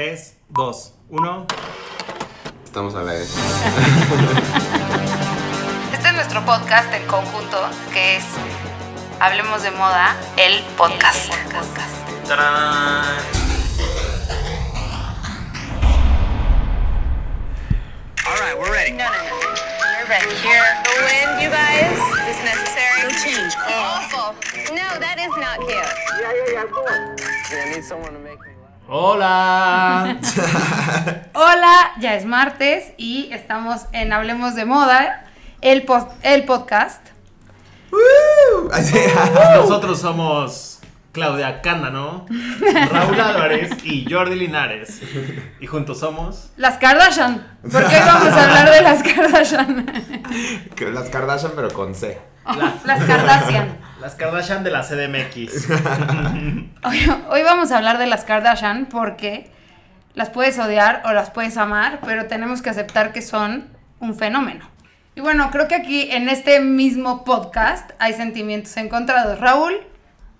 3, 2, 1. Estamos a la vez. Este es nuestro podcast en conjunto, que es Hablemos de Moda, el podcast. ¡Tarán! All right, we're ready. No, no, no. We're ready here. The wind, you guys, is necessary. No change. Awful. No, that is not cute. Yeah, I need someone to make. ¡Hola! Hola, ya es martes y estamos en Hablemos de Moda, el, post- el podcast. Así. Nosotros somos Claudia Cándano, Raúl Álvarez y Jordi Linares. Y juntos somos. Las Kardashian. ¿Por qué vamos a hablar de las Kardashian? Las Kardashian, pero con C. Las Kardashian. Las Kardashian de la CDMX. Hoy, hoy vamos a hablar de las Kardashian porque las puedes odiar o las puedes amar, pero tenemos que aceptar que son un fenómeno. Y bueno, creo que aquí en este mismo podcast hay sentimientos encontrados. Raúl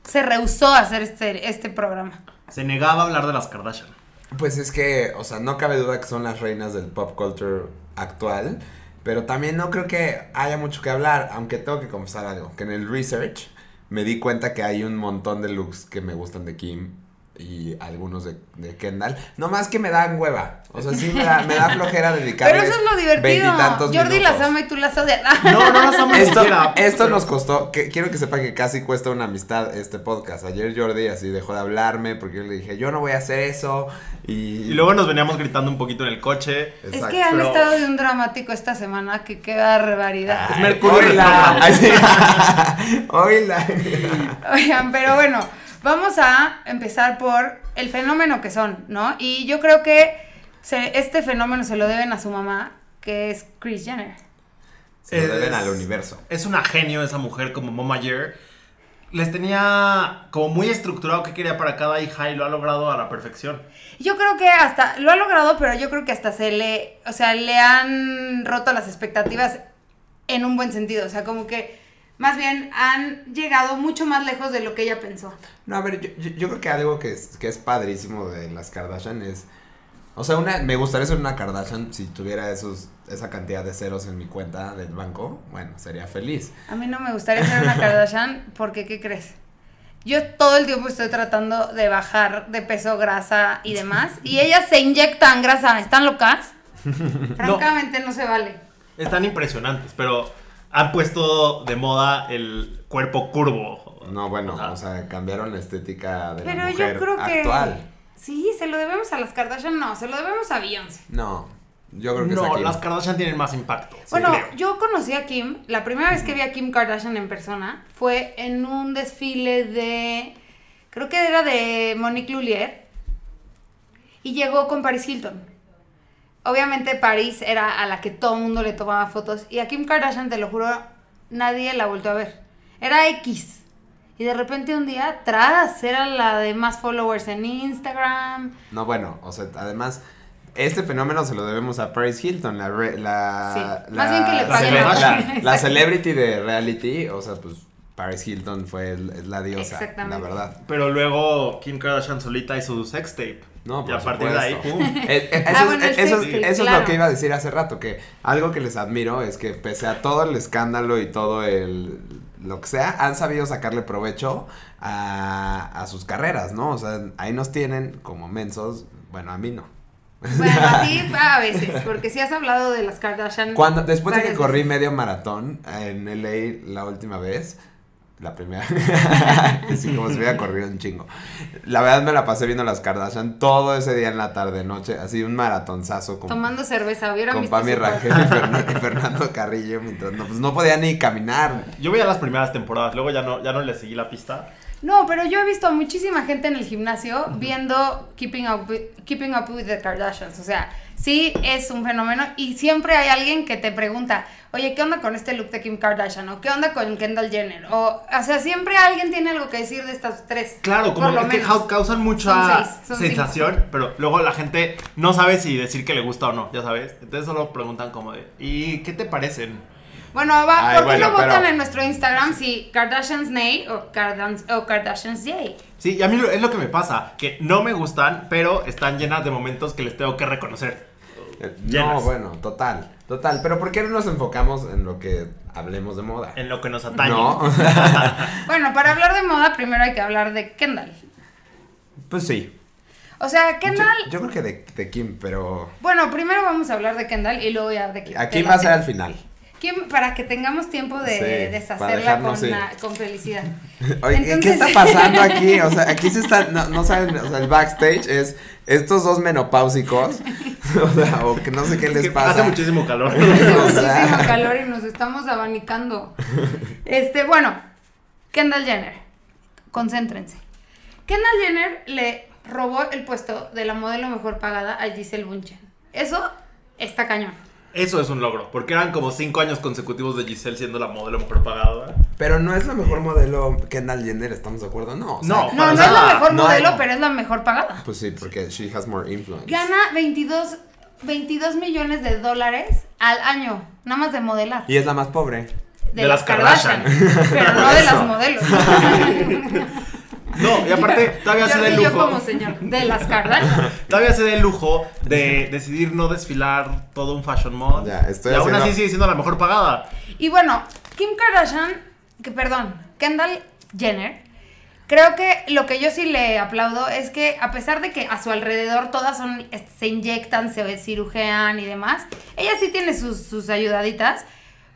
se rehusó a hacer este, este programa. Se negaba a hablar de las Kardashian. Pues es que, o sea, no cabe duda que son las reinas del pop culture actual. Pero también no creo que haya mucho que hablar, aunque tengo que confesar algo. Que en el research me di cuenta que hay un montón de looks que me gustan de Kim y algunos de, de Kendall. No más que me dan hueva. O sea, sí me da, me da flojera dedicarles Pero eso es lo divertido. Jordi minutos. las ama y tú las odias. No, no las amo Esto, esto nos costó, que, quiero que sepan que casi cuesta una amistad este podcast. Ayer Jordi así dejó de hablarme porque yo le dije, yo no voy a hacer eso. Y, Y luego nos veníamos gritando un poquito en el coche. Es Exacto. que han pero- estado de un dramático esta semana que qué barbaridad. Es Mercurio. Oigan, pero bueno, vamos a empezar por el fenómeno que son, ¿no? Y yo creo que se- este fenómeno se lo deben a su mamá, que es Kris Jenner. Se lo deben Es- al universo. Es una genio esa mujer como Mama Jer. Les tenía como muy estructurado qué quería para cada hija y lo ha logrado a la perfección. Yo creo que hasta lo ha logrado, pero yo creo que hasta se le, o sea, le han roto las expectativas en un buen sentido, o sea, como que más bien han llegado mucho más lejos de lo que ella pensó. No, a ver, yo, yo- yo creo que algo que es, que es padrísimo de las Kardashian es... O sea, una, me gustaría ser una Kardashian si tuviera esos, esa cantidad de ceros en mi cuenta del banco. Bueno, sería feliz. A mí no me gustaría ser una Kardashian porque, ¿qué crees? Yo todo el tiempo estoy tratando de bajar de peso, grasa y demás. Y ellas se inyectan grasa. ¿Están locas? Francamente no se vale. Están impresionantes, pero han puesto de moda el cuerpo curvo. No, bueno, Ajá. o sea, cambiaron la estética de la Pero mujer yo creo que... actual. Sí, se lo debemos a las Kardashian. No, se lo debemos a Beyoncé. No, yo creo que es No, las Kardashian tienen más impacto. Bueno, creo. yo conocí a Kim, la primera vez que vi a Kim Kardashian en persona fue en un desfile de, creo que era de Monique Lullier, y llegó con Paris Hilton. Obviamente Paris era a la que todo el mundo le tomaba fotos, y a Kim Kardashian, te lo juro, nadie la volvió a ver. Era X. Y de repente un día, tras, era la de más followers en Instagram. No, bueno, o sea, además, este fenómeno se lo debemos a Paris Hilton, la... re- la, Sí, la más bien que le la, la Exacto. celebrity de reality, o sea, pues Paris Hilton fue el- es la diosa, la verdad. Pero luego Kim Kardashian solita hizo su sex tape. No, y por a partir de ahí, supuesto. ¡pum! Eh, eh, Ah, eso, bueno, es, eso tape, eso lo que iba a decir hace rato, que algo que les admiro es que pese a todo el escándalo y todo el lo que sea, han sabido sacarle provecho a, a sus carreras, ¿no? O sea, ahí nos tienen como mensos, bueno, a mí no. Bueno, a ti a veces, porque si has hablado de las Kardashian. Cuando, después de que corrí medio maratón en LA la última vez, la primera, así como si hubiera corrido un chingo. La verdad me la pasé viendo las Kardashian todo ese día en la tarde noche, así un maratonzazo con, Tomando cerveza, ¿hubieran con Pami Rangel y, Fernan- y Fernando Carrillo mientras no, pues no podía ni caminar. Yo veía las primeras temporadas, luego ya no, ya no le seguí la pista. No, pero yo he visto a muchísima gente en el gimnasio viendo Keeping Up, with, Keeping Up with the Kardashians. O sea, sí es un fenómeno y siempre hay alguien que te pregunta, oye, ¿qué onda con este look de Kim Kardashian? ¿O qué onda con Kendall Jenner? O, o sea, siempre alguien tiene algo que decir de estas tres. Claro, como lo que causan mucha seis, sensación, pero luego la gente no sabe si decir que le gusta o no, ya sabes. Entonces solo preguntan como de, ¿y qué te parecen? Bueno, va, Ay, ¿por qué bueno, no votan en nuestro Instagram si Kardashians Nay o, Kardans- o Kardashians Yay? Sí, y a mí lo- es lo que me pasa, que no me gustan, pero están llenas de momentos que les tengo que reconocer. Eh, Llenas. No, bueno, total, total. Pero ¿por qué no nos enfocamos en lo que hablemos de moda? En lo que nos atañe. No, Bueno, para hablar de moda, primero hay que hablar de Kendall. pues sí. O sea, Kendall. yo creo que de, de Kim, pero Bueno, primero vamos a hablar de Kendall y luego ya de Kim. aquí va a ser al final. Para que tengamos tiempo de Sí, deshacerla con, ir. la- con felicidad. Oye, Entonces- ¿qué está pasando aquí? O sea, aquí se está, no, no saben, o sea, el backstage es estos dos menopáusicos, o sea, o que no sé qué Es les que pasa. Hace muchísimo calor. O Muchísimo calor y nos estamos abanicando. Este, bueno, Kendall Jenner. Concéntrense. Kendall Jenner le robó el puesto de la modelo mejor pagada a Giselle Bunchen. Eso está cañón. Eso es un logro, porque eran como cinco años consecutivos de Giselle siendo la modelo mejor pagada. pero no es la mejor modelo Kendall Jenner, ¿estamos de acuerdo? No. o sea, No. No, no es la mejor No modelo, hay- pero es la mejor pagada. Pues sí, porque she has more influence. Gana 22, 22 millones de dólares al año, nada más de modelar. Y es la más pobre. De, De las las Kardashian, Kardashian. pero no de las modelos. No, y aparte todavía se da el yo lujo. como señor, de las Kardashian. Todavía se da el lujo de decidir no desfilar todo un fashion month. Ya, estoy y aún así sigue siendo la mejor pagada. Y bueno, Kim Kardashian, que perdón, Kendall Jenner, creo que lo que yo sí le aplaudo es que a pesar de que a su alrededor todas son, se inyectan, se cirujean y demás, ella sí tiene sus, sus ayudaditas.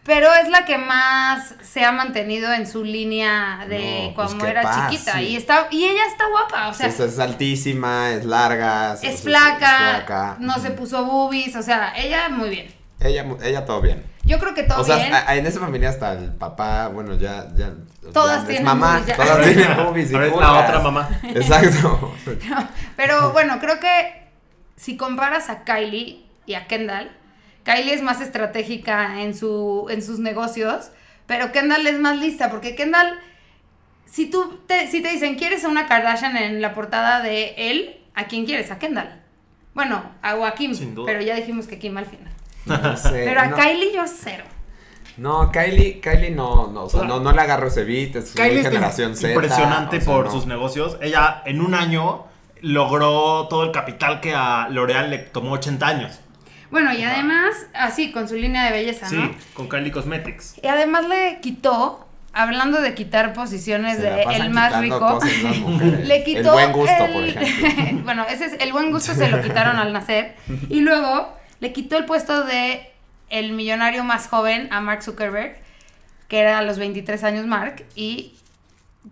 Pero es la que más se ha mantenido en su línea de No, pues cuando era paz, chiquita. sí. Y está, y ella está guapa, o sea, es, es altísima, es larga. es es- flaca, es flaca. no se puso boobies, o sea, ella muy bien. Ella, ella todo bien. Yo creo que todo o sea, bien. a- a- en esa familia hasta el papá, bueno, ya, ya. Todas ya es tienen mamá, boobies, ya. todas tienen boobies y Ahora es la otra mamá. Exacto. Pero bueno, creo que si comparas a Kylie y a Kendall, Kylie es más estratégica en, su, en sus negocios, pero Kendall es más lista, porque Kendall, si tú te, si te dicen, ¿quieres a una Kardashian en la portada de él? ¿A quién quieres? A Kendall. Bueno, a, o a Kim, Sin duda. pero ya dijimos que Kim al final. No sé, Pero a no, Kylie yo cero. No, Kylie, Kylie no, no, o sea, no, no le agarro ese beat, es Kylie generación Z. impresionante o sea, por no. sus negocios. Ella en un año logró todo el capital que a L'Oreal le tomó 80 años. Bueno, y además, así, con su línea de belleza, Sí, ¿no? con Kylie Cosmetics. Y además le quitó, hablando de quitar posiciones de el más rico, le quitó El buen gusto, el- por ejemplo. bueno, ese es el buen gusto se lo quitaron al nacer y luego le quitó el puesto de el millonario más joven a Mark Zuckerberg, que era a los 23 años Mark y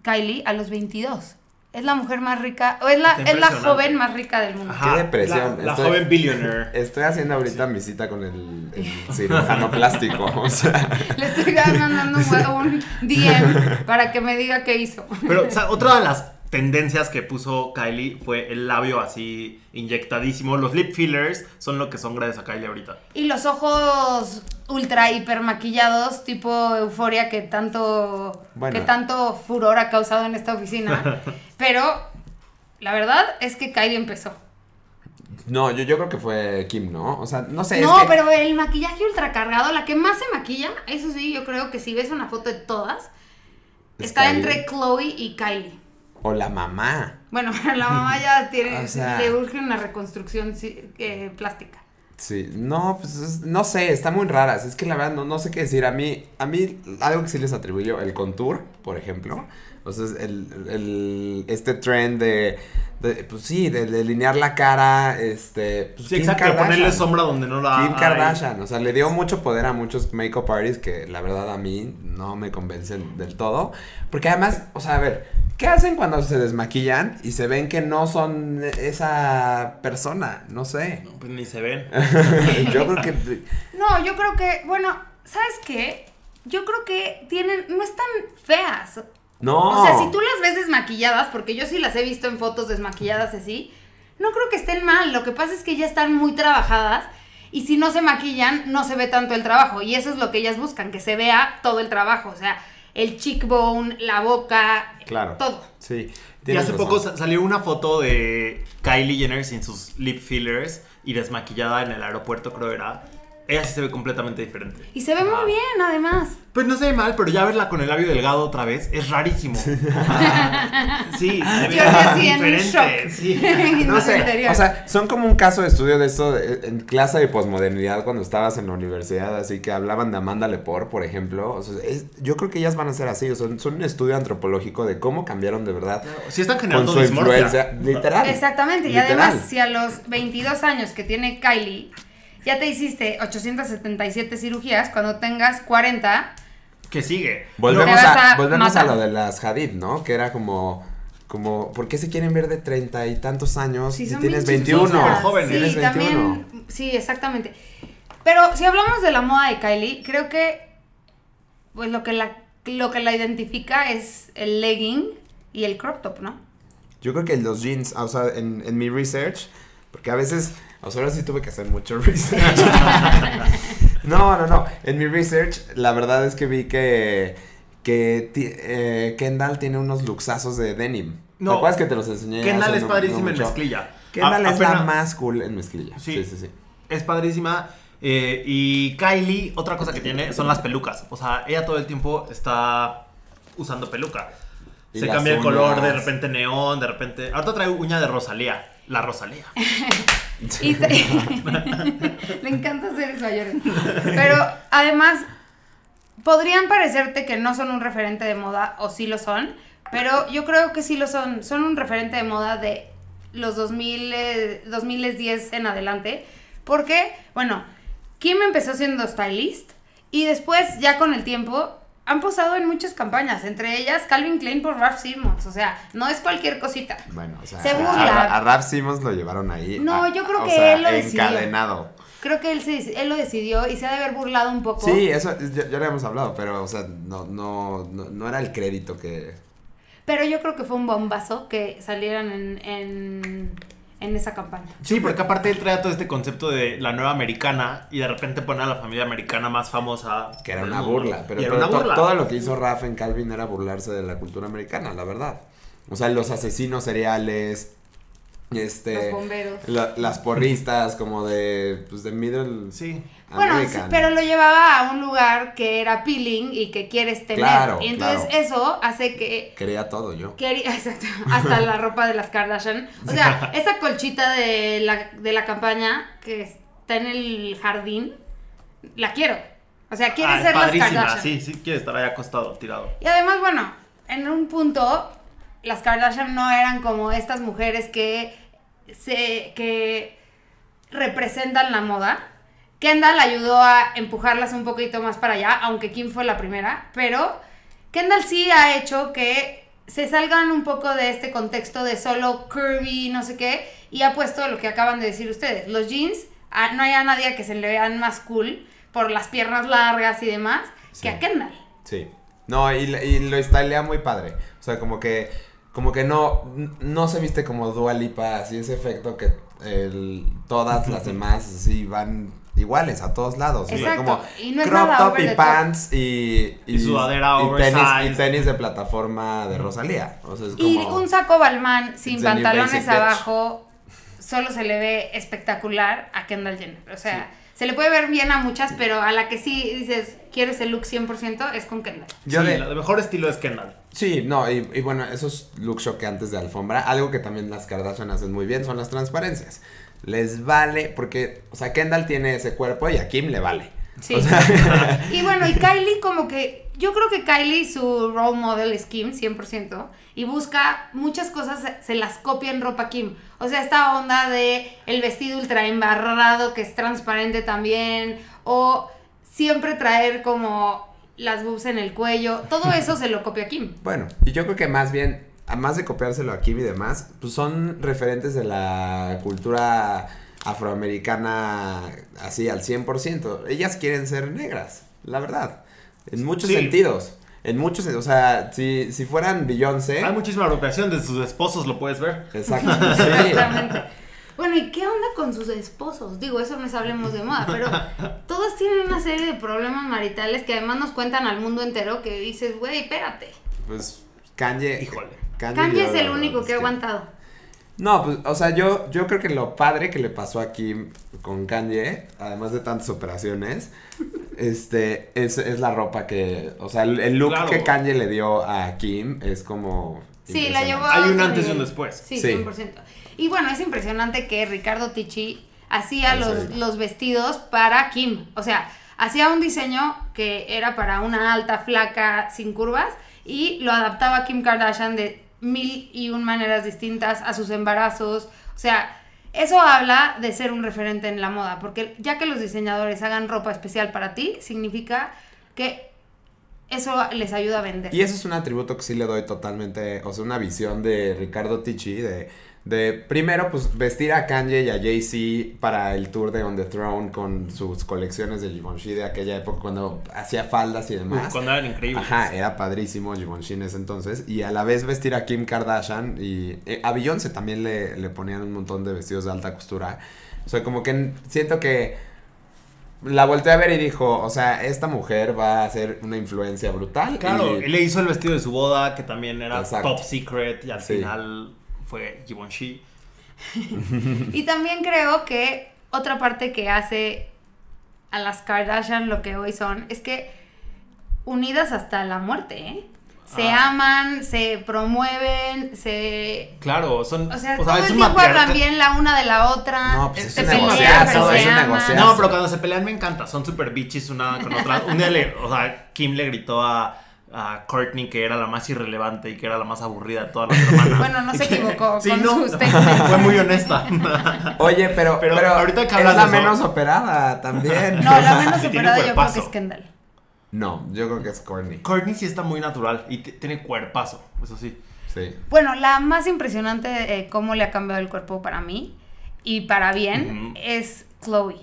Kylie a los 22. Es la mujer más rica, o es la, es la joven más rica del mundo. Qué depresión. La, la Estoy- joven billionaire. Estoy haciendo ahorita mi cita con el, el cirujano plástico, o sea, Le estoy mandando un, un DM para que me diga qué hizo. Pero o sea, otra de las tendencias que puso Kylie fue el labio así inyectadísimo. Los lip fillers son lo que son gracias a Kylie ahorita. Y los ojos ultra hiper maquillados, tipo euforia que tanto, Bueno. que tanto furor ha causado en esta oficina. Pero la verdad es que Kylie empezó. no, yo, yo creo que fue Kim, ¿no? O sea, no sé. es no, que- pero el maquillaje ultra cargado, la que más se maquilla, eso sí, yo creo que si ves una foto de todas, Es está Kylie. entre Chloe y Kylie. O la mamá. Bueno, la mamá ya tiene, O sea- le urge una reconstrucción eh, plástica. Sí, no, pues es- no sé, está muy raras. Es que la verdad no, no sé qué decir. A mí, a mí, algo que sí les atribuyo, el contour, por ejemplo. O sea, el, el- este trend de, de, pues sí, de delinear la cara, este... Pues Sí, Kim exacto, de ponerle Kardashian. sombra donde no la Kim hay. Kardashian, o sea, le dio mucho poder a muchos make-up artists que la verdad a mí no me convencen del todo. Porque además, o sea, a ver, ¿qué hacen cuando se desmaquillan y se ven que no son esa persona? No sé. No, pues ni se ven. Yo creo que... No, yo creo que, bueno, ¿sabes qué? Yo creo que tienen, no están feas. No. O sea, si tú las ves desmaquilladas, porque yo sí las he visto en fotos desmaquilladas así, no creo que estén mal. Lo que pasa es que ya están muy trabajadas y si no se maquillan, no se ve tanto el trabajo. Y eso es lo que ellas buscan, que se vea todo el trabajo. O sea, el cheekbone, la boca, Claro. todo. Sí. Y hace razón. poco sa- salió una foto de Kylie Jenner sin sus lip fillers y desmaquillada en el aeropuerto, creo era. Ella sí se ve completamente diferente. Y se ve Ah. muy bien, además. Pues no se ve mal, pero ya verla con el labio delgado otra vez es rarísimo. sí, se ve Yo así en diferente. shock. Sí. No sé, o sea, son como un caso de estudio de esto de- en clase de posmodernidad cuando estabas en la universidad, así que hablaban de Amanda Lepore, por ejemplo. O sea, es- yo creo que ellas van a ser así, o sea, son un estudio antropológico de cómo cambiaron de verdad Sí están con generando su dismorfia. influencia, literal. Exactamente, y Literal. además, si a los 22 años que tiene Kylie ya te hiciste 877 cirugías, cuando tengas 40, Que sigue. Volvemos, a, a volvemos a matar. lo de las Hadid, ¿no? Que era como, como, ¿por qué se quieren ver de treinta y tantos años si si tienes bien 21? chiquitas. jóvenes. Sí, Tienes 21. también, sí, exactamente. Pero si hablamos de la moda de Kylie, creo que pues lo que la lo que la identifica es el legging y el crop top, ¿no? Yo creo que los jeans, o sea, en, en mi research, porque a veces, o sea, ahora sí tuve que hacer mucho research. no, no, no. En mi research, la verdad es que vi que, que eh, Kendall tiene unos luxazos de denim. No. ¿Te acuerdas que te los enseñé? Kendall es no- padrísima no en mezclilla. Kendall A- es la apenas- más cool en mezclilla. Sí. Sí, sí, sí. Es padrísima. eh, y Kylie, otra cosa que tiene son las pelucas. O sea, ella todo el tiempo está usando peluca. Se cambia el color, de repente neón, de repente. Ahorita trae uña de Rosalía. La Rosalía. Le encanta hacer eso. Pero además, podrían parecerte que no son un referente de moda, o sí lo son, pero yo creo que sí lo son. Son un referente de moda de los 2000, eh, 2010 en adelante. Porque, bueno, Kim empezó siendo stylist y después, ya con el tiempo, han posado en muchas campañas, entre ellas Calvin Klein por Ralph Simmons. O sea, no es cualquier cosita. Bueno, o sea, Se burla. A, a Rap Simmons lo llevaron ahí. No, a- yo creo o que sea, él lo decidió. encadenado. Creo que él, se, él lo decidió y se ha de haber burlado un poco. Sí, eso ya, ya lo habíamos hablado, pero, o sea, no, no, no, no era el crédito que... Pero yo creo que fue un bombazo que salieran en, en, en esa campaña. Sí, porque aparte él trae todo este concepto de la nueva americana y de repente pone a la familia americana más famosa. Que era una burla, pero, Y era pero una burla. todo lo que hizo Raf en Calvin era burlarse de la cultura americana, la verdad. O sea, los asesinos seriales, este... Los bomberos. la- las porristas como de, pues, de middle Sí. Bueno, sí, pero lo llevaba a un lugar que era peeling y que quieres tener. Claro, y entonces claro. eso hace que Quería todo yo. Quería- exacto, hasta la ropa de las Kardashian. O sea, esa colchita de la, de la campaña que está en el jardín, la quiero. O sea, quiere Ah, ser las Kardashian. sí, sí, quiere estar ahí acostado, tirado. Y además, bueno, en un punto, las Kardashian no eran como estas mujeres que se que representan la moda. Kendall ayudó a empujarlas un poquito más para allá, aunque Kim fue la primera, pero Kendall sí ha hecho que se salgan un poco de este contexto de solo curvy, no sé qué, y ha puesto lo que acaban de decir ustedes. Los jeans, no hay a nadie que se le vean más cool por las piernas largas y demás Sí. que a Kendall. Sí. No, y, y lo stylea muy padre. O sea, como que como que no no se viste como Dua Lipa, así ese efecto que el- todas las demás así van iguales a todos lados. O sea, Exacto, como y no es crop nada top y top. pants y, Y sudadera y tenis, y tenis de plataforma de Rosalía. O sea, es como Y un saco Balmain sin pantalones abajo, solo se le ve espectacular a Kendall Jenner. O sea, se le puede ver bien a muchas, pero a la que sí dices, quiero ese look 100%, es con Kendall. Yo sí, de- de mejor estilo es Kendall. Sí, no, y, y bueno, esos looks choqueantes de alfombra, algo que también las Kardashian hacen muy bien son las transparencias. Les vale, porque, o sea, Kendall tiene ese cuerpo y a Kim le vale. Sí. O sea, y bueno, y Kylie como que, yo creo que Kylie su role model es Kim, 100%, y busca muchas cosas, se- las copia en ropa Kim. O sea, esta onda de el vestido ultra embarrado que es transparente también, o siempre traer como las boobs en el cuello, todo eso se lo copia Kim. bueno, y yo creo que más bien, a más de copiárselo a Kim y demás, pues son referentes de la cultura afroamericana así al 100%. Ellas quieren ser negras, la verdad, en muchos Sí. sentidos. En muchos, o sea, si, si fueran Beyoncé. Hay muchísima apropiación de sus esposos, lo puedes ver. Exacto. sí. Exactamente. Bueno, ¿y qué onda con sus esposos? Digo, eso no es hablemos de moda, pero todos tienen una serie de problemas maritales que además nos cuentan al mundo entero que dices, güey, espérate. Pues Kanye. Híjole. Kanye es yo- el único que ha es aguantado. No, pues, o sea, yo, yo creo que lo padre que le pasó a Kim con Kanye, además de tantas operaciones, este, es, es la ropa que, o sea, el, el look Claro. que Kanye le dio a Kim es como... Sí, la llevó a Hay un antes y un después. Sí, Sí. 100%. Y bueno, es impresionante que Ricardo Ticci hacía los, los vestidos para Kim. O sea, hacía un diseño que era para una alta, flaca, sin curvas, y lo adaptaba a Kim Kardashian de mil y un maneras distintas a sus embarazos. O sea, eso habla de ser un referente en la moda, porque ya que los diseñadores hagan ropa especial para ti, significa que eso les ayuda a vender. Y eso es un atributo que sí le doy totalmente, o sea, una visión de Ricardo Ticci de, de primero, pues vestir a Kanye y a Jay-Z para el tour de On the Throne con sus colecciones de Givenchy de aquella época cuando hacía faldas y demás. Uf, cuando eran increíbles. Ajá, era padrísimo Givenchy en ese entonces. Y a la vez vestir a Kim Kardashian y eh, a Beyoncé también le, le ponían un montón de vestidos de alta costura. O sea, como que siento que la volteé a ver y dijo, o sea, esta mujer va a ser una influencia brutal. Claro, y- le hizo el vestido de su boda, que también era Exacto. top secret, y al Sí. final fue Givenchy. Y también creo que otra parte que hace a las Kardashian lo que hoy son es que unidas hasta la muerte, ¿eh? Se Ah. aman, se promueven, se... Claro, son. O sea, o sea, todo es el un tiempo hablan bien la una de la otra. No, pues es se un pelean, negociazo, pero es se un aman. negociazo. No, pero cuando se pelean me encanta. Son super bitches una con otra. Un día le. O sea, Kim le gritó a. A Courtney que era la más irrelevante y que era la más aburrida de todas las hermanas. Bueno, no se que- equivocó Sí, con no. Fue muy honesta. Oye, pero, Pero pero, ahorita que es hablas la de eso- menos operada también. No, la menos superada yo creo que es Kendall. No, yo creo que es Courtney. Courtney sí está muy natural y tiene cuerpazo, eso sí. Sí. Bueno, la más impresionante de cómo le ha cambiado el cuerpo para mí y para bien es Chloe.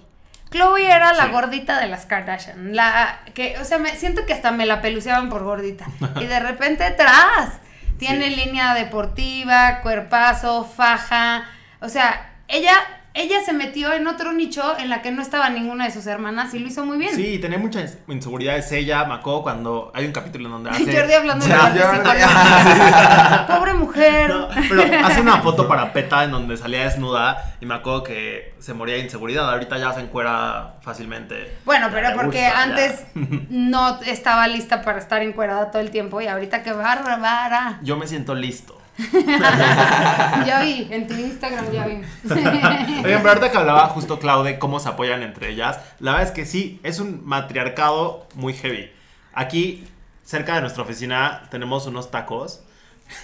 Chloe era la Sí. gordita de las Kardashian. La que, o sea, me siento que hasta me la peluceaban por gordita. Y de repente, tras, tiene Sí. línea deportiva, cuerpazo, faja. O sea, ella, ella se metió en otro nicho en la que no estaba ninguna de sus hermanas y lo hizo muy bien. Sí, tenía muchas inseguridades ella, me acuerdo cuando hay un capítulo en donde hace... Jordi hablando de la. Pobre mujer. No, pero hace una foto para PETA en donde salía desnuda y me acuerdo que se moría de inseguridad. Ahorita ya se encuera fácilmente. Bueno, pero porque gusta, ya. antes no estaba lista para estar encuerada todo el tiempo y ahorita que bárbara. Yo me siento listo. Ya vi, en tu Instagram ya vi. Oigan, pero ahorita que hablaba justo Claude cómo se apoyan entre ellas, la verdad es que sí, es un matriarcado muy heavy. Aquí, cerca de nuestra oficina, tenemos unos tacos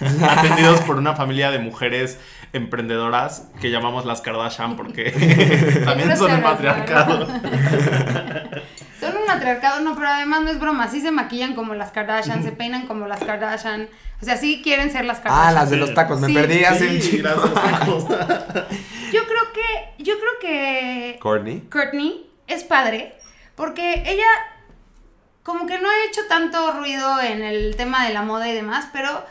atendidos por una familia de mujeres emprendedoras que llamamos las Kardashian porque también son un matriarcado. Matriarcado, no, pero además no es broma. Sí se maquillan como las Kardashian, se peinan como las Kardashian. O sea, sí quieren ser las Kardashian. Ah, las de los tacos, me Sí. perdí hace un Sí, chico. gracias, tacos. Yo creo que, yo creo que Courtney. Courtney es padre porque ella como que no ha hecho tanto ruido en el tema de la moda y demás, pero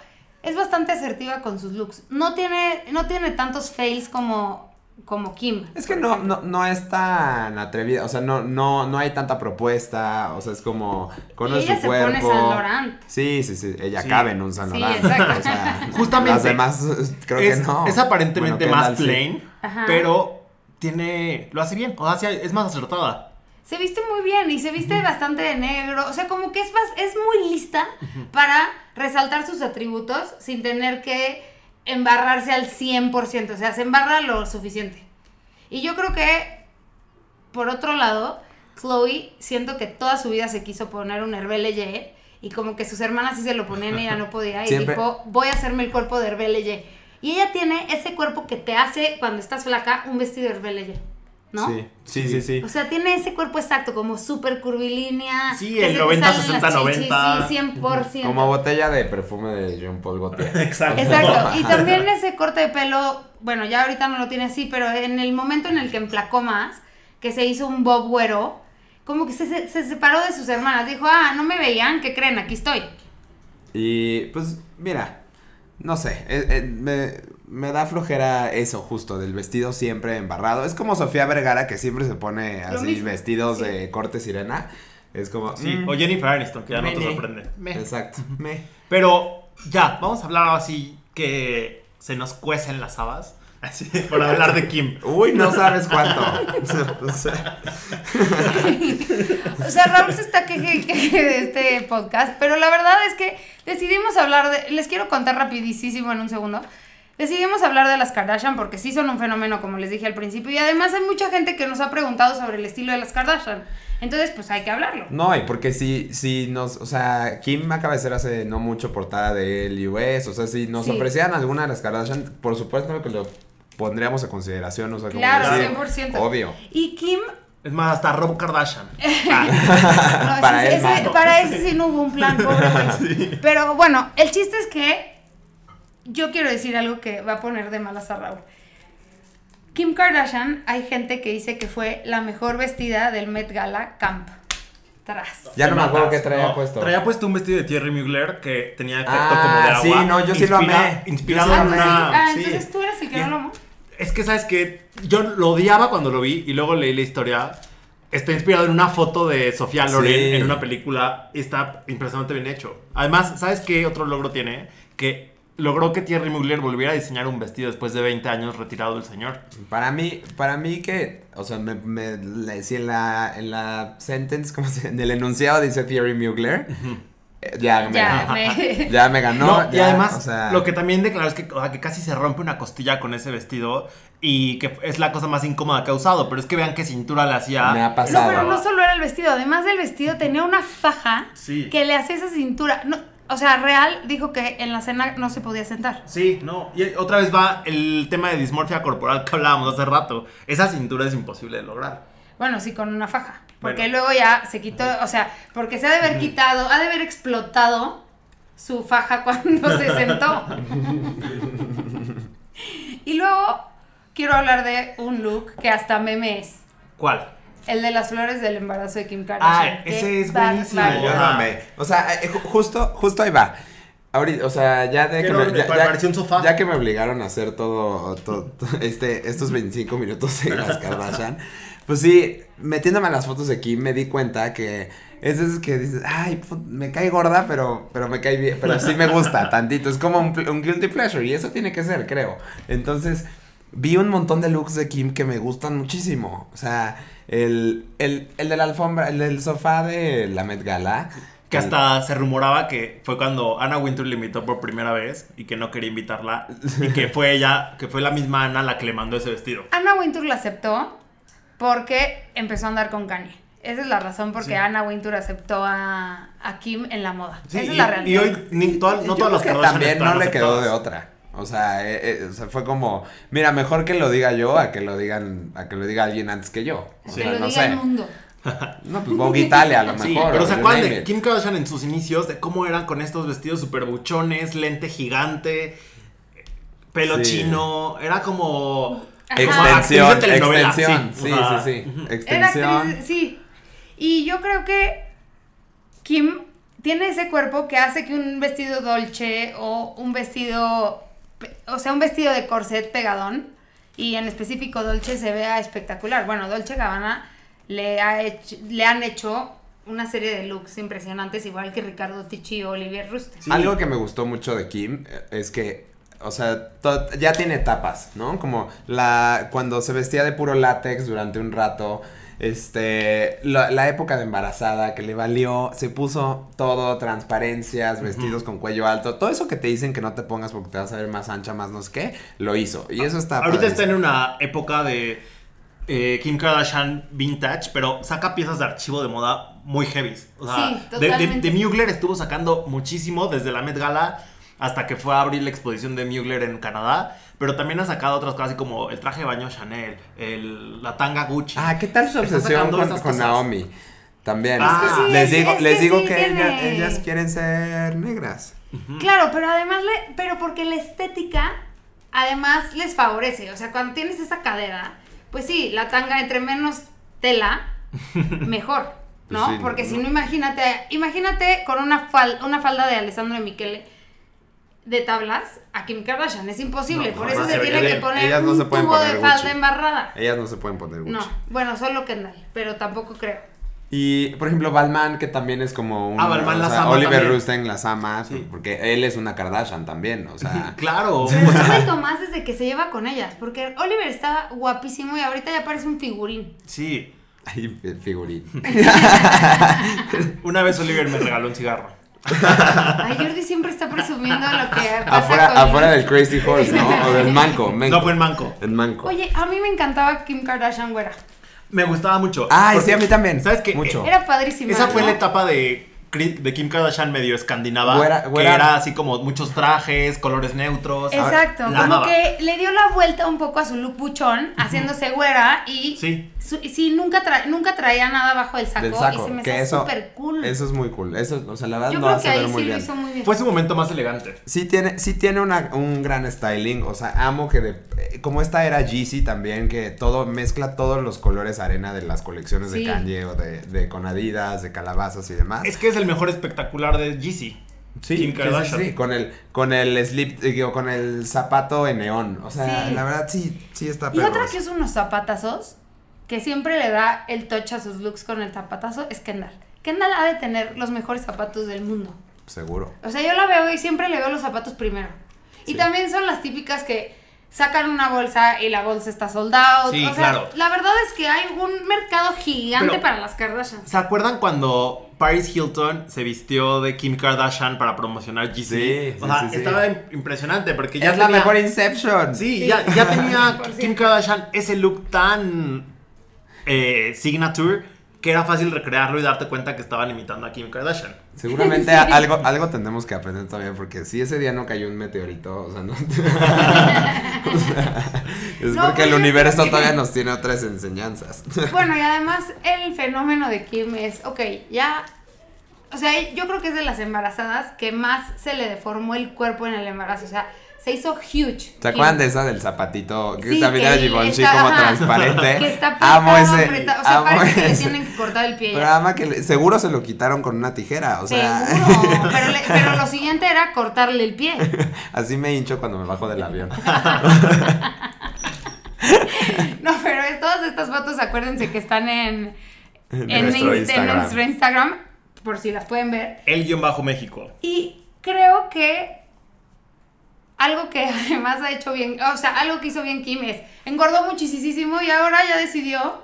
es bastante asertiva con sus looks. No tiene, no tiene tantos fails como, como Kim. Es que no, no, no es tan atrevida, o sea, no, no, no hay tanta propuesta, o sea, es como conoce ella su se pone cuerpo. Saint Laurent. Sí, sí, sí, ella Sí. cabe en un San Sí, Laurent. exacto. O sea, Justamente. Las demás creo es, que no. es aparentemente Bueno, más sí. plain, Ajá. pero tiene. Lo hace bien. O sea, es más acertada. Se viste muy bien y se viste bastante de negro. O sea, como que es, bas- es muy lista para resaltar sus atributos sin tener que embarrarse al 100%. O sea, se embarra lo suficiente. Y yo creo que, por otro lado, Chloe, siento que toda su vida se quiso poner un Hervé Leye y como que sus hermanas sí se lo ponían y ella no podía. Y Siempre- dijo, voy a hacerme el cuerpo de Hervé Leye. Y ella tiene ese cuerpo que te hace, cuando estás flaca, un vestido de. ¿No? Sí, sí, sí, sí. O sea, tiene ese cuerpo exacto, como súper curvilínea. Sí, el se te 90, salen las 60, chichis, 90. Sí, 100%. Como botella de perfume de Jean Paul Gaultier. Exacto. Exacto. Y también ese corte de pelo, bueno, ya ahorita no lo tiene así, pero en el momento en el que emplacó más, que se hizo un bob güero, como que se, se- se separó de sus hermanas. Dijo, ah, no me veían, ¿qué creen? Aquí estoy. Y pues, mira, no sé, eh, eh, me, me da flojera eso justo, del vestido siempre embarrado. Es como Sofía Vergara que siempre se pone así vestidos sí. de corte sirena. Es como... Sí, mm, o Jennifer Aniston, que ya no te sorprende. Me. Exacto. Me. Pero ya, vamos a hablar así que se nos cuecen las habas. Así, por hablar de Kim. Uy, no sabes cuánto. O sea, O sea, Raúl se está queje, queje de este podcast, pero la verdad es que decidimos hablar de. Les quiero contar rapidísimo en un segundo. Decidimos hablar de las Kardashian porque sí son un fenómeno, como les dije al principio, y además hay mucha gente que nos ha preguntado sobre el estilo de las Kardashian. Entonces, pues hay que hablarlo. No, y porque si, si nos, o sea, Kim acaba de ser hace no mucho portada del US, o sea, si nos Sí. ofrecieran alguna de las Kardashian, por supuesto que lo pondríamos a consideración, o sea, como Claro, decir, 100%. obvio. Y Kim Es más, hasta Rob Kardashian. Ah, No, Para ese- él, ese- no. para ese sí no hubo un plan, pobre güey. Pero bueno, el chiste es que yo quiero decir algo que va a poner de malas a Raúl. Kim Kardashian, hay gente que dice que fue la mejor vestida del Met Gala Camp. Tras. Ya no me acuerdo qué traía No, puesto. Traía puesto un vestido de Thierry Mugler que tenía efecto Ah, como de agua. sí, no, yo sí lo amé. Inspirado Ah, en pues una. Ah, sí. entonces tú eres el que Y- no lo amó. Es que, ¿sabes que Yo lo odiaba cuando lo vi y luego leí la historia. Está inspirado en una foto de Sofía Loren Sí. en una película y está impresionantemente bien hecho. Además, ¿sabes qué otro logro tiene? Que logró que Thierry Mugler volviera a diseñar un vestido después de 20 años retirado del señor. Para mí, para mí que, o sea, me, me le- si en la, en la sentence, como se, en el enunciado dice Thierry Mugler, ya me Ya, me- Ya me ganó. No, y además, o sea, lo que también declaró es que, o sea, que casi se rompe una costilla con ese vestido y que es la cosa más incómoda que ha usado. Pero es que vean qué cintura le hacía. Me ha No, pasado. pero no solo era el vestido, además del vestido tenía una faja Sí. que le hacía esa cintura. No, o sea, Real dijo que en la cena no se podía sentar. Sí, no. Y otra vez va el tema de dismorfia corporal que hablábamos hace rato. Esa cintura es imposible de lograr. Bueno, sí, con una faja. Porque Bueno. luego ya se quitó, o sea, porque se ha de haber quitado, ha de haber explotado su faja cuando se sentó. y luego quiero hablar de un look que hasta meme es. ¿Cuál? El de las flores del embarazo de Kim Kardashian. Ah, ese es buenísimo. Yo no me- O sea, eh, ju- justo, justo ahí va. Ahorita, o sea, ya de que me, ya, ya- parecía un sofá. ya que me obligaron a hacer todo, todo- todo este, estos 25 minutos de las Kardashian, pues sí, metiéndome a las fotos de Kim me di cuenta que es de esos que dices, ay, me cae gorda, pero, pero me cae bien, pero sí me gusta tantito, es como un, un guilty pleasure y eso tiene que ser, creo. Entonces, vi un montón de looks de Kim que me gustan muchísimo, o sea, el, el, el de la alfombra, el del sofá de la Met Gala. Que hasta se rumoraba que fue cuando Anna Wintour le invitó por primera vez y que no quería invitarla. Y que fue ella, que fue la misma Ana la que le mandó ese vestido. Anna Wintour la aceptó porque empezó a andar con Kanye. Esa es la razón por qué Sí. Anna Wintour aceptó a, a Kim en la moda. Sí, Esa y, es la realidad. y hoy ni todas- no todas las que Kardashian también no le quedó de otra. O sea, eh, eh, o sea, fue como, mira, mejor que lo diga yo a que lo digan, a que lo diga alguien antes que yo. O que sea, lo no diga sé. el mundo. No, pues Vogue Italia a lo mejor. Sí, pero o ¿se acuerdan de. Kim Kardashian en sus inicios? De cómo eran con estos vestidos super buchones, lente gigante, pelo Sí. chino. Era como. Ajá. Extensión, actriz de telenovela, extensión. sí. Sí, Ajá. sí, sí. Era Extensión. actriz, sí. Y yo creo que Kim tiene ese cuerpo que hace que un vestido dolce o un vestido, o sea, un vestido de corset pegadón y en específico dolce se vea espectacular. Bueno, Dolce Gabbana le, ha le han hecho una serie de looks impresionantes, igual que Ricardo Ticci o Olivier Ruste. Sí. Algo que me gustó mucho de Kim eh, es que, o sea, ya tiene etapas, ¿no? Como la cuando se vestía de puro látex durante un rato, este, la, la época de embarazada que le valió, se puso todo, transparencias, vestidos con cuello alto, todo eso que te dicen que no te pongas porque te vas a ver más ancha, más no sé qué, lo hizo. Y eso está Ahorita está en una época de eh, Kim Kardashian vintage, pero saca piezas de archivo de moda muy heavy. O sea, Sí, de- de Mugler estuvo sacando muchísimo desde la Met Gala hasta que fue a abrir la exposición de Mugler en Canadá. Pero también ha sacado otras cosas así como el traje de baño Chanel, el, la tanga Gucci. Ah, ¿qué tal su obsesión con. Naomi? También. Es que sí, les es- digo, es les que digo sí que ella- ellas quieren ser negras. Claro, pero además, le, pero porque la estética, además les favorece. O sea, cuando tienes esa cadera, pues sí, la tanga entre menos tela, mejor, ¿no? Pues sí, porque si no. no, imagínate, imagínate con una, fal- una falda de Alessandro de Michele de tablas a Kim Kardashian. Es imposible, No, por no, eso no se tiene que poner Ellas no un se pueden tubo de falda Gucci. embarrada. Ellas no se pueden poner Gucci. No, bueno, solo Kendall, pero tampoco creo. Y, por ejemplo, Balmain, que también es como un... Ah, Balmain o las sea, ama Oliver. Rusten las ama, Sí. porque él es una Kardashian también, o sea... Claro. Pero es un sea, momento más desde que se lleva con ellas, porque Oliver está guapísimo y ahorita ya parece un figurín. sí. Ay, el figurín. Una vez Oliver me regaló un cigarro. Ay, Jordi siempre está presumiendo lo que pasa afuera, con afuera del Crazy Horse, ¿no? O del Manco. No fue en Manco. En Manco. Oye, a mí me encantaba Kim Kardashian güera. Me gustaba mucho. Ay, sí, a mí también. ¿Sabes qué? Mucho. Era padrísima. Esa fue ¿no? la etapa de, de Kim Kardashian medio escandinava. Güera- Que güera- era así como muchos trajes, colores neutros. Exacto, La como amaba. que le dio la vuelta un poco a su look buchón, haciéndose güera y Sí. Sí, nunca, tra- nunca traía nada bajo el saco, Del saco. y se me que eso, súper cool. eso es muy cool. Eso, o sea, la verdad Yo lo creo hace que ver ahí muy sí lo bien. hizo muy bien. Fue su momento más elegante. Sí tiene, sí tiene una, un gran styling, o sea, amo que de, eh, como esta era Yeezy también, que todo mezcla todos los colores arena de las colecciones Sí. de Kanye o de, de con Adidas, de calabazas y demás. Es que es el mejor espectacular de Yeezy. sí, Kim sí, Kardashian. sí, sí, con el con el slip, digo, con el zapato en neón, o sea, Sí. la verdad sí, sí está Y otra que usa unos zapatazos, que siempre le da el touch a sus looks con el zapatazo, es Kendall. Kendall ha de tener los mejores zapatos del mundo. Seguro. O sea, yo la veo y siempre le veo los zapatos primero. Y también son las típicas que sacan una bolsa y la bolsa está soldado. Sí, o sea, claro. la verdad es que hay un mercado gigante Pero- para las Kardashian. ¿Se acuerdan cuando Paris Hilton se vistió de Kim Kardashian para promocionar Yeezy? Sí, sí, o sea, sí, sí. estaba im- impresionante porque ya es la mejor Inception. Sí, Sí. Ya, ya tenía 100%. Kim Kardashian ese look tan eh, signature que era fácil recrearlo y darte cuenta que estaban imitando a Kim Kardashian. Seguramente Sí. algo, algo tendremos que aprender todavía, porque si ese día no cayó un meteorito, o sea, no. O sea, es No, porque el universo que- todavía nos tiene otras enseñanzas. Bueno, y además el fenómeno de Kim es, ok, ya, o sea, yo creo que es de las embarazadas que más se le deformó el cuerpo en el embarazo, o sea, se hizo huge. ¿Se acuerdan de esa del zapatito? Que Sí, también que era Givenchy está- como ajá, transparente. Que está apretado, amo ese. apretado, o sea, amo parece que le ese. tienen que cortar el pie Pero ama que le- seguro se lo quitaron con una tijera, o sea. Seguro, pero, le- pero lo siguiente era cortarle el pie. así me hincho cuando me bajo del avión. No, pero es- todas estas fotos, acuérdense que están en, En en, nuestro Inst- en Instagram. nuestro Instagram, por si las pueden ver. El guion bajo México. Y creo que algo que además ha hecho bien, o sea, algo que hizo bien Kim es engordó muchísimo y ahora ya decidió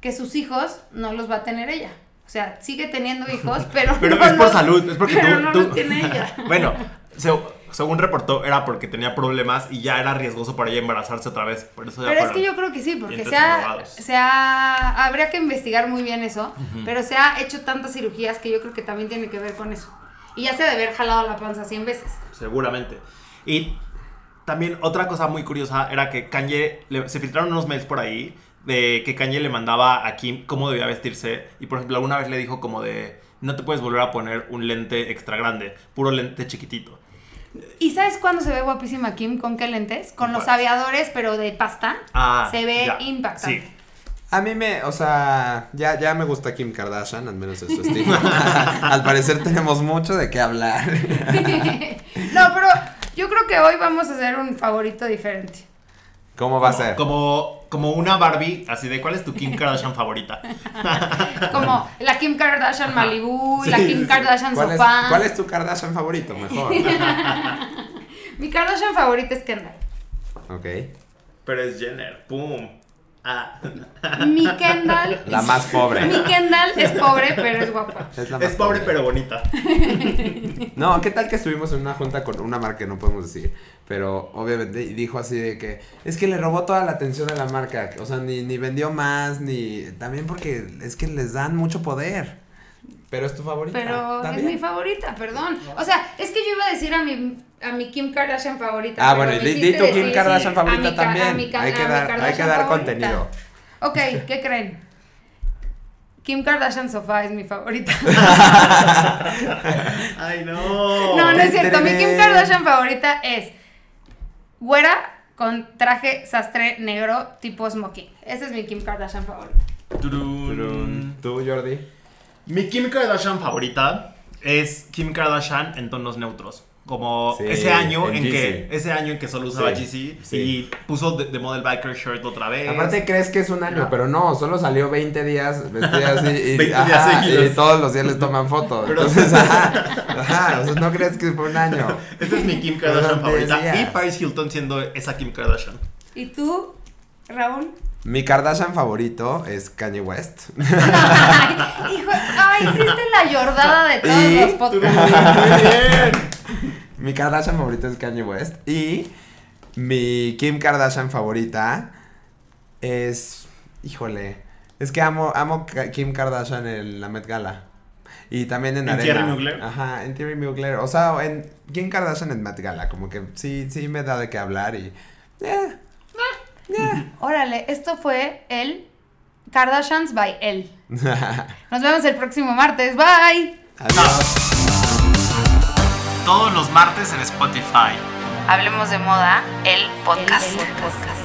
que sus hijos no los va a tener ella. O sea, sigue teniendo hijos, pero Pero no es por los- salud, es porque pero tú, no tú- los tiene ella. bueno, se- según reportó, era porque tenía problemas y ya era riesgoso para ella embarazarse otra vez. Por eso ya Pero es que yo creo que sí, porque se ha, se ha- habría que investigar muy bien eso, pero se ha hecho tantas cirugías que yo creo que también tiene que ver con eso. Y ya se debe haber jalado la panza 100 veces. Seguramente. Y también otra cosa muy curiosa era que Kanye, le- se filtraron unos mails por ahí de que Kanye le mandaba a Kim cómo debía vestirse. Y por ejemplo, alguna vez le dijo como de, no te puedes volver a poner un lente extra grande, puro lente chiquitito. ¿Y sabes cuándo se ve guapísima Kim? ¿Con qué lentes? Con los aviadores, pero de pasta. Ah, se ve ya. impactante. Sí. A mí me, o sea, ya, ya me gusta Kim Kardashian, al menos en su estilo. al parecer tenemos mucho de qué hablar. no, pero yo creo que hoy vamos a hacer un favorito diferente. ¿Cómo va a ser? Como, como una Barbie, así de cuál es tu Kim Kardashian favorita. Como la Kim Kardashian Malibu, Sí, la Kim sí. Kardashian ¿Cuál es, cuál es tu Kardashian favorito? Mejor. Mi Kardashian favorita es Kendall. ok. Pero es Jenner, pum. Ah. Mi Kendall. La más pobre. Mi Kendall es pobre, pero es guapa. Es, la más Es pobre pero bonita. No, ¿qué tal que estuvimos en una junta con una marca que no podemos decir? Pero obviamente y dijo así de que es que le robó toda la atención a la marca. O sea, ni, ni vendió más, ni. También porque es que les dan mucho poder. Pero es tu favorita. Pero ¿Está es mi favorita, perdón. O sea, es que yo iba a decir a mi, a mi Kim Kardashian favorita. Ah, pero bueno, di, tu Kim decir, Kardashian favorita a mi ca- también. a mi ca- hay, que dar, hay que dar favorita. contenido. Ok, ¿qué creen? Kim Kardashian sofá es mi favorita. Ay, no. No, no es cierto. Mi Kim. Kardashian favorita es güera con traje sastre negro tipo smoking. Esa es mi Kim Kardashian favorita. ¿Tú, Jordi? Mi Kim Kardashian favorita es Kim Kardashian en tonos neutros. como Sí, ese año en en, que ese año en que solo usaba Sí, GC sí. y puso de, de model biker shirt otra vez. Aparte crees que es un año, pero no, solo salió 20 días vestida así y, 20 ajá, días seguidos. y todos los días les toman fotos. Pero- Entonces, ajá, ajá, o sea, no crees que fue un año. Esta es mi Kim Kardashian favorita días. y Paris Hilton siendo esa Kim Kardashian. ¿Y tú, Raúl? Mi Kardashian favorito es Kanye West. Ay, hijo, ay, hiciste la yordada de todos Y- los podcasts. Muy bien. Mi Kardashian favorito es Kanye West. Y mi Kim Kardashian favorita es. Híjole. Es que amo, amo Kim Kardashian en la Met Gala. Y también en, ¿En Arena. Thierry Mugler? Ajá, en Thierry Mugler. O sea, en Kim Kardashian en Met Gala. Como que sí, sí me da de qué hablar y. eh, Órale, esto fue el Kardashians by él. Nos vemos el próximo martes. Bye. Adiós. Todos los martes en Spotify. Hablemos de moda, el podcast.